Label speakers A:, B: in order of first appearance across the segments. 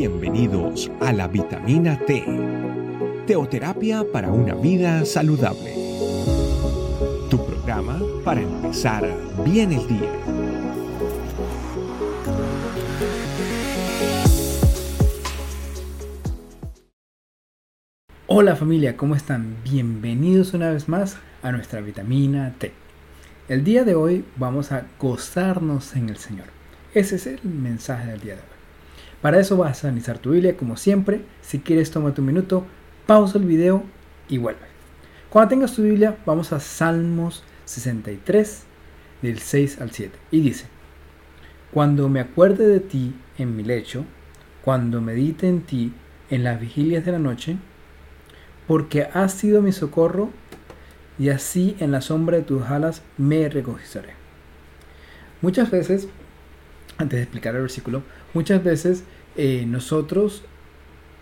A: Bienvenidos a la vitamina T, teoterapia para una vida saludable. Tu programa para empezar bien el día.
B: Hola familia, ¿cómo están? Bienvenidos una vez más a nuestra vitamina T. El día de hoy vamos a gozarnos en el Señor. Ese es el mensaje del día de hoy. Para eso vas a analizar tu Biblia como siempre. Si quieres, toma un minuto, pausa el video y vuelve. Cuando tengas tu Biblia, vamos a Salmos 63, del 6 al 7. Y dice, Cuando me acuerde de ti en mi lecho, cuando medite en ti en las vigilias de la noche, porque has sido mi socorro, y así en la sombra de tus alas me regocijaré. Muchas veces, antes de explicar el versículo, muchas veces eh, nosotros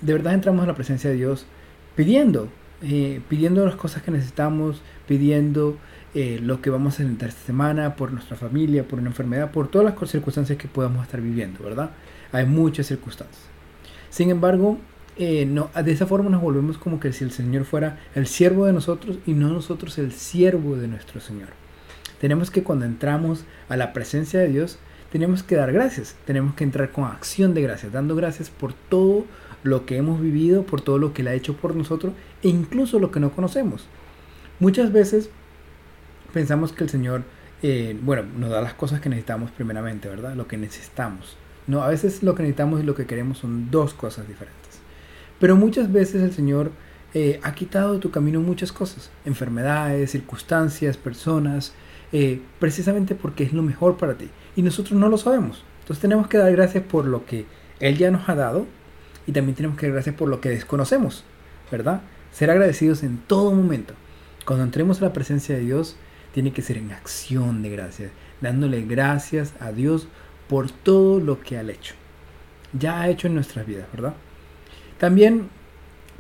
B: de verdad entramos a la presencia de Dios pidiendo, eh, pidiendo las cosas que necesitamos, pidiendo eh, lo que vamos a necesitar esta semana, por nuestra familia, por una enfermedad, por todas las circunstancias que podamos estar viviendo, ¿verdad? Hay muchas circunstancias. Sin embargo, no, de esa forma nos volvemos como que si el Señor fuera el siervo de nosotros y no nosotros el siervo de nuestro Señor. Tenemos que cuando entramos a la presencia de Dios, tenemos que dar gracias, tenemos que entrar con acción de gracias, dando gracias por todo lo que hemos vivido, por todo lo que Él ha hecho por nosotros e incluso lo que no conocemos. Muchas veces pensamos que el Señor, eh, bueno, nos da las cosas que necesitamos primeramente, ¿verdad? Lo que necesitamos. No, a veces lo que necesitamos y lo que queremos son dos cosas diferentes. Pero muchas veces el Señor eh, ha quitado de tu camino muchas cosas, enfermedades, circunstancias, personas, eh, precisamente porque es lo mejor para ti. Y nosotros no lo sabemos. Entonces tenemos que dar gracias por lo que Él ya nos ha dado y también tenemos que dar gracias por lo que desconocemos, ¿verdad? Ser agradecidos en todo momento. Cuando entremos a la presencia de Dios, tiene que ser en acción de gracias, dándole gracias a Dios por todo lo que ha hecho. Ya ha hecho en nuestras vidas, ¿verdad? También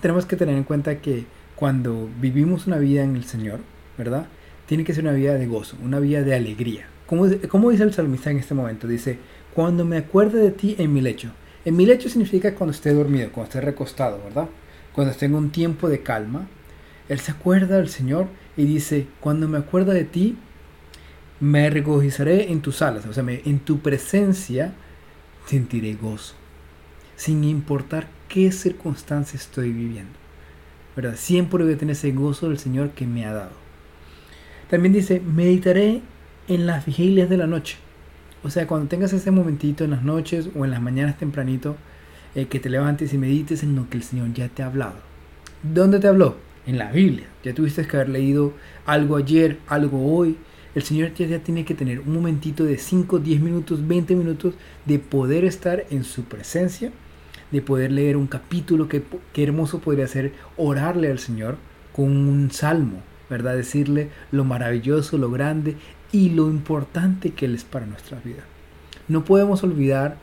B: tenemos que tener en cuenta que cuando vivimos una vida en el Señor, ¿verdad? tiene que ser una vida de gozo, una vida de alegría. Como, dice el salmista en este momento, dice, cuando me acuerde de ti en mi lecho. En mi lecho significa cuando esté dormido, cuando esté recostado, ¿verdad? Cuando esté en un tiempo de calma. Él se acuerda del Señor y dice, cuando me acuerda de ti, me regocijaré en tus alas, o sea, en tu presencia sentiré gozo, sin importar qué circunstancia estoy viviendo. ¿Verdad? Siempre voy a tener ese gozo del Señor que me ha dado. También dice, meditaré en las vigilias de la noche. O sea, cuando tengas ese momentito en las noches o en las mañanas tempranito, eh, que te levantes y medites en lo que el Señor ya te ha hablado. ¿Dónde te habló? En la Biblia. Ya tuviste que haber leído algo ayer, algo hoy. El Señor ya, tiene que tener un momentito de 5, 10 minutos, 20 minutos de poder estar en su presencia, de poder leer un capítulo que, hermoso podría ser orarle al Señor con un salmo, ¿verdad? Decirle lo maravilloso, lo grande y lo importante que Él es para nuestra vida. No podemos olvidar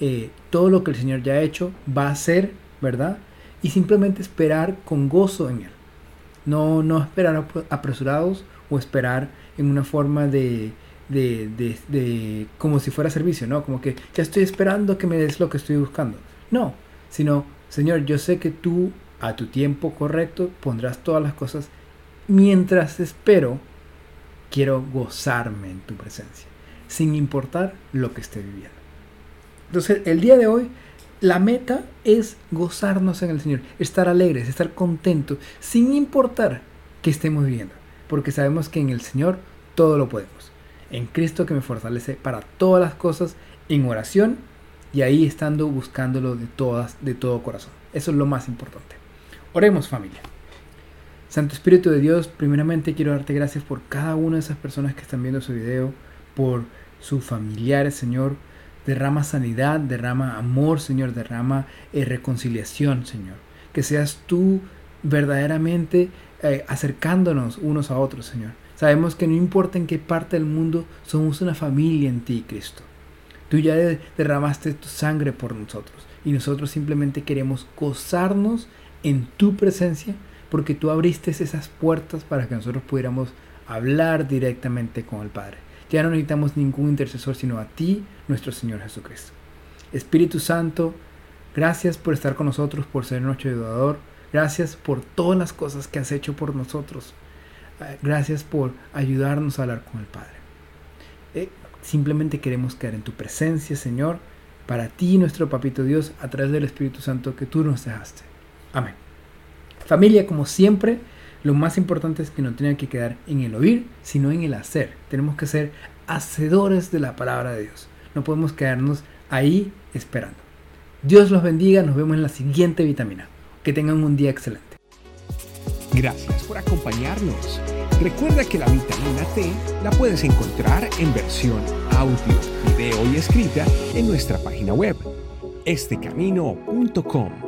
B: eh, todo lo que el Señor ya ha hecho, va a hacer, ¿verdad? Y simplemente esperar con gozo en Él. No, no esperar apresurados o esperar en una forma de, de, de, de, como si fuera servicio, ¿no? Como que ya estoy esperando que me des lo que estoy buscando. No, sino, Señor, yo sé que tú a tu tiempo correcto pondrás todas las cosas mientras espero, quiero gozarme en tu presencia, sin importar lo que esté viviendo. Entonces, el día de hoy, la meta es gozarnos en el Señor, estar alegres, estar contentos, sin importar que estemos viviendo, porque sabemos que en el Señor todo lo podemos. En Cristo que me fortalece para todas las cosas, en oración y ahí estando buscándolo de todas, de todo corazón. Eso es lo más importante. Oremos familia. Santo Espíritu de Dios, primeramente quiero darte gracias por cada una de esas personas que están viendo su video, por sus familiares, Señor. Derrama sanidad, derrama amor, Señor, derrama eh, reconciliación, Señor. Que seas tú verdaderamente eh, acercándonos unos a otros, Señor. Sabemos que no importa en qué parte del mundo, somos una familia en ti, Cristo. Tú ya derramaste tu sangre por nosotros y nosotros simplemente queremos gozarnos en tu presencia porque tú abriste esas puertas para que nosotros pudiéramos hablar directamente con el Padre. Ya no necesitamos ningún intercesor sino a ti, nuestro Señor Jesucristo. Espíritu Santo, Gracias por estar con nosotros, por ser nuestro ayudador. Gracias por todas las cosas que has hecho por nosotros. Eh, gracias por ayudarnos a hablar con el Padre. Eh, simplemente queremos quedar en tu presencia, Señor, para ti, nuestro Papito Dios, a través del Espíritu Santo que tú nos dejaste. Amén. Familia, como siempre, lo más importante es que no tenga que quedar en el oír, sino en el hacer. Tenemos que ser hacedores de la palabra de Dios. No podemos quedarnos ahí esperando. Dios los bendiga, nos vemos en la siguiente vitamina. Que tengan un día excelente.
A: Gracias por acompañarnos. Recuerda que la vitamina T la puedes encontrar en versión audio, video y escrita en nuestra página web, estecamino.com.